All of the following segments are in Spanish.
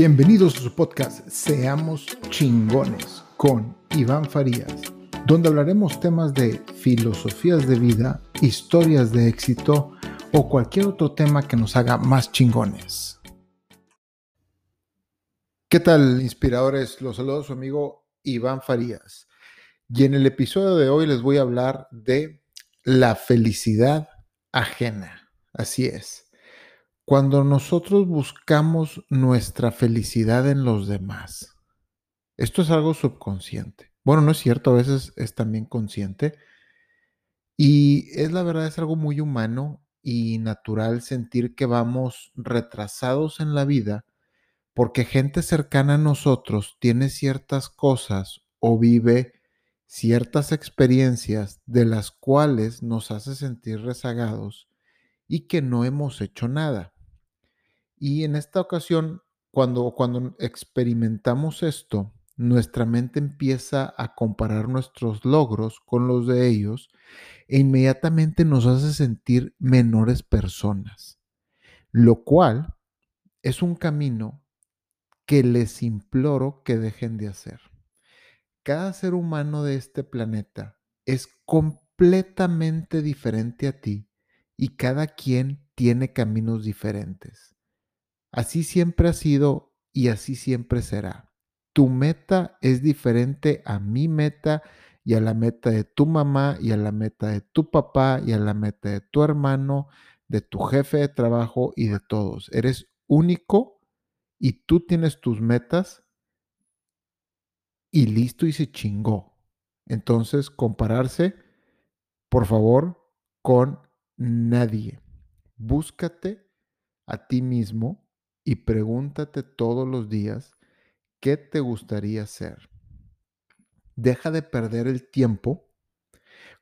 Bienvenidos a su podcast Seamos chingones con Iván Farías, donde hablaremos temas de filosofías de vida, historias de éxito o cualquier otro tema que nos haga más chingones. ¿Qué tal, inspiradores? Los saludo su amigo Iván Farías. Y en el episodio de hoy les voy a hablar de la felicidad ajena. Así es. Cuando nosotros buscamos nuestra felicidad en los demás, esto es algo subconsciente. Bueno, no es cierto, a veces es también consciente. Y es la verdad, es algo muy humano y natural sentir que vamos retrasados en la vida porque gente cercana a nosotros tiene ciertas cosas o vive ciertas experiencias de las cuales nos hace sentir rezagados y que no hemos hecho nada. Y en esta ocasión, cuando, cuando experimentamos esto, nuestra mente empieza a comparar nuestros logros con los de ellos e inmediatamente nos hace sentir menores personas, lo cual es un camino que les imploro que dejen de hacer. Cada ser humano de este planeta es completamente diferente a ti y cada quien tiene caminos diferentes. Así siempre ha sido y así siempre será. Tu meta es diferente a mi meta y a la meta de tu mamá y a la meta de tu papá y a la meta de tu hermano, de tu jefe de trabajo y de todos. Eres único y tú tienes tus metas y listo y se chingó. Entonces, compararse, por favor, con nadie. Búscate a ti mismo y pregúntate todos los días qué te gustaría ser. Deja de perder el tiempo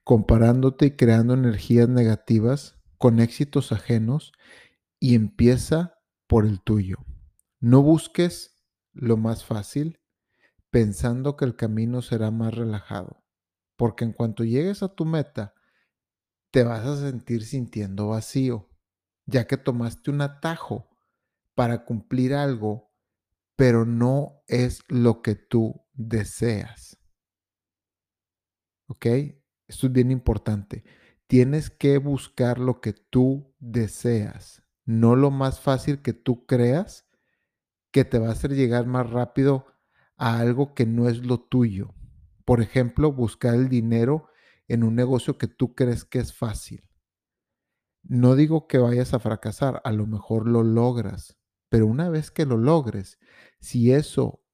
comparándote y creando energías negativas con éxitos ajenos y empieza por el tuyo. No busques lo más fácil pensando que el camino será más relajado, porque en cuanto llegues a tu meta, te vas a sentir sintiendo vacío, ya que tomaste un atajo para cumplir algo, pero no es lo que tú deseas. ¿Ok? Esto es bien importante. Tienes que buscar lo que tú deseas, no lo más fácil que tú creas que te va a hacer llegar más rápido a algo que no es lo tuyo. Por ejemplo, buscar el dinero en un negocio que tú crees que es fácil. No digo que vayas a fracasar, a lo mejor lo logras, pero una vez que lo logres, si eso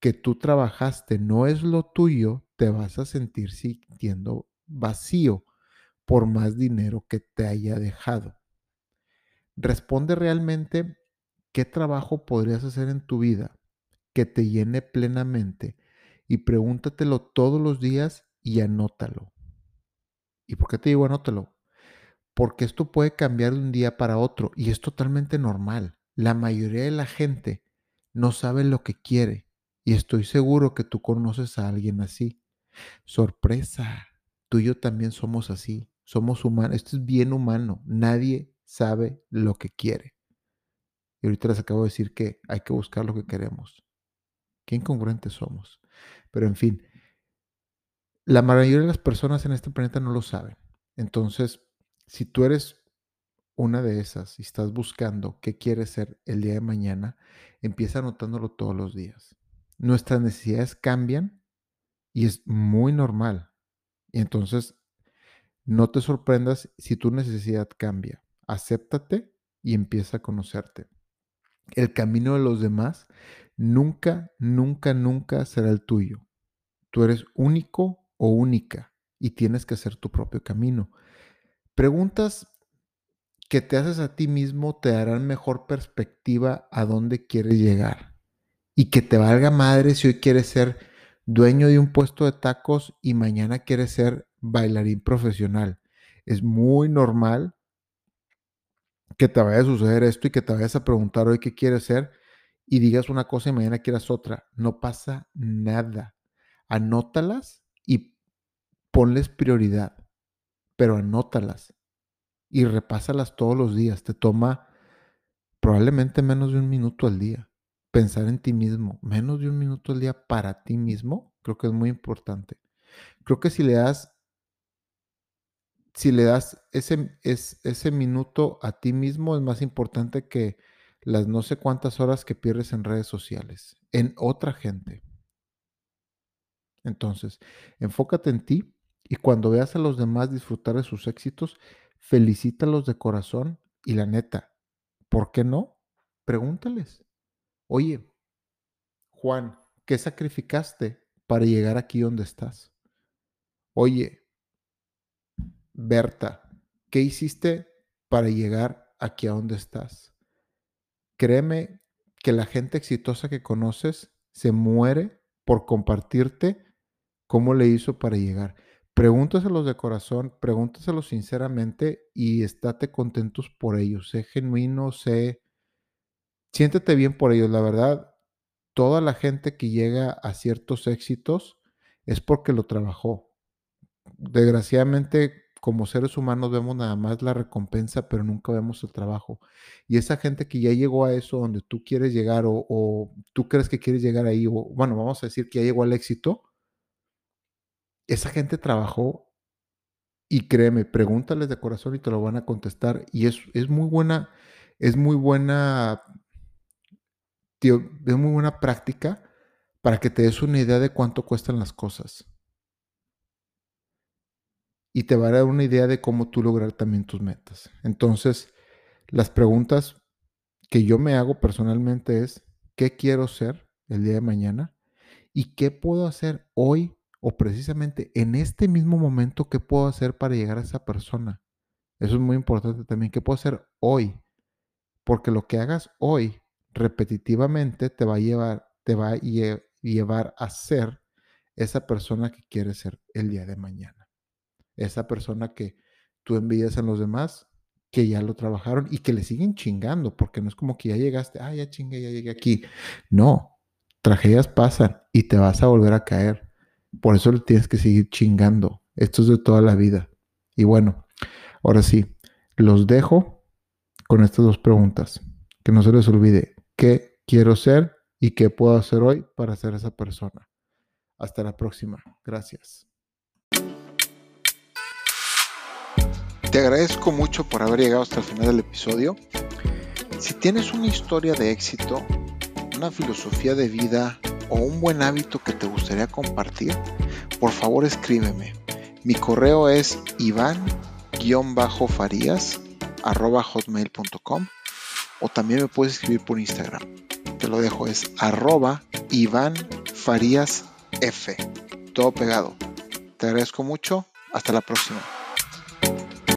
que tú trabajaste no es lo tuyo, te vas a sentir sintiendo vacío por más dinero que te haya dejado. Responde realmente qué trabajo podrías hacer en tu vida que te llene plenamente y pregúntatelo todos los días y anótalo. ¿Y por qué te digo anótalo? Porque esto puede cambiar de un día para otro y es totalmente normal. La mayoría de la gente no sabe lo que quiere y estoy seguro que tú conoces a alguien así. Sorpresa, tú y yo también somos así, somos humanos, esto es bien humano, nadie sabe lo que quiere. Y ahorita les acabo de decir que hay que buscar lo que queremos. Qué incongruentes somos. Pero en fin, la mayoría de las personas en este planeta no lo saben. Entonces, si tú eres una de esas y estás buscando qué quieres ser el día de mañana, empieza anotándolo todos los días. Nuestras necesidades cambian y es muy normal. Y entonces, no te sorprendas si tu necesidad cambia. Acéptate y empieza a conocerte. El camino de los demás nunca, nunca, nunca será el tuyo. Tú eres único o única y tienes que hacer tu propio camino. Preguntas que te haces a ti mismo te darán mejor perspectiva a dónde quieres llegar. Y que te valga madre si hoy quieres ser dueño de un puesto de tacos y mañana quieres ser bailarín profesional. Es muy normal que te vaya a suceder esto y que te vayas a preguntar hoy qué quieres ser y digas una cosa y mañana quieras otra. No pasa nada. Anótalas y ponles prioridad, pero anótalas y repásalas todos los días. Te toma probablemente menos de un minuto al día. pensar en ti mismo, menos de un minuto al día para ti mismo, creo que es muy importante. Creo que si le das, si le das ese, ese minuto a ti mismo, es más importante que las no sé cuántas horas que pierdes en redes sociales, en otra gente. Entonces, enfócate en ti y cuando veas a los demás disfrutar de sus éxitos, felicítalos de corazón y la neta, ¿por qué no? Pregúntales. Oye, Juan, ¿qué sacrificaste para llegar aquí donde estás? Oye, Berta, ¿qué hiciste para llegar aquí a donde estás? Créeme que la gente exitosa que conoces se muere por compartirte cómo le hizo para llegar. Pregúntaselos de corazón, pregúntaselos sinceramente y estate contentos por ellos. Sé genuino, sé, siéntete bien por ellos. La verdad, toda la gente que llega a ciertos éxitos es porque lo trabajó. Desgraciadamente, como seres humanos vemos nada más la recompensa, pero nunca vemos el trabajo. Y esa gente que ya llegó a eso donde tú quieres llegar o, tú crees que quieres llegar ahí, o bueno, vamos a decir que ya llegó al éxito, esa gente trabajó y créeme, pregúntales de corazón y te lo van a contestar. Y es, es muy buena, es muy buena, tío, es muy buena práctica para que te des una idea de cuánto cuestan las cosas y te va a dar una idea de cómo tú lograr también tus metas. Entonces, las preguntas que yo me hago personalmente es, ¿qué quiero ser el día de mañana? ¿Y qué puedo hacer hoy o precisamente en este mismo momento, qué puedo hacer para llegar a esa persona? Eso es muy importante también, ¿qué puedo hacer hoy? Porque lo que hagas hoy repetitivamente te va a llevar, te va a llevar a ser esa persona que quieres ser el día de mañana esa persona que tú envidias en los demás, que ya lo trabajaron y que le siguen chingando, porque no es como que ya llegaste, ah, ya chingué, ya llegué aquí. No, tragedias pasan y te vas a volver a caer. Por eso le tienes que seguir chingando. Esto es de toda la vida. Y bueno, ahora sí, los dejo con estas dos preguntas. Que no se les olvide qué quiero ser y qué puedo hacer hoy para ser esa persona. Hasta la próxima. Gracias. Te agradezco mucho por haber llegado hasta el final del episodio. Si tienes una historia de éxito, una filosofía de vida o un buen hábito que te gustaría compartir, por favor escríbeme. Mi correo es iván-farías.hotmail.com o también me puedes escribir por Instagram. Te lo dejo, es arroba Iván Farías F. Todo pegado. Te agradezco mucho. Hasta la próxima.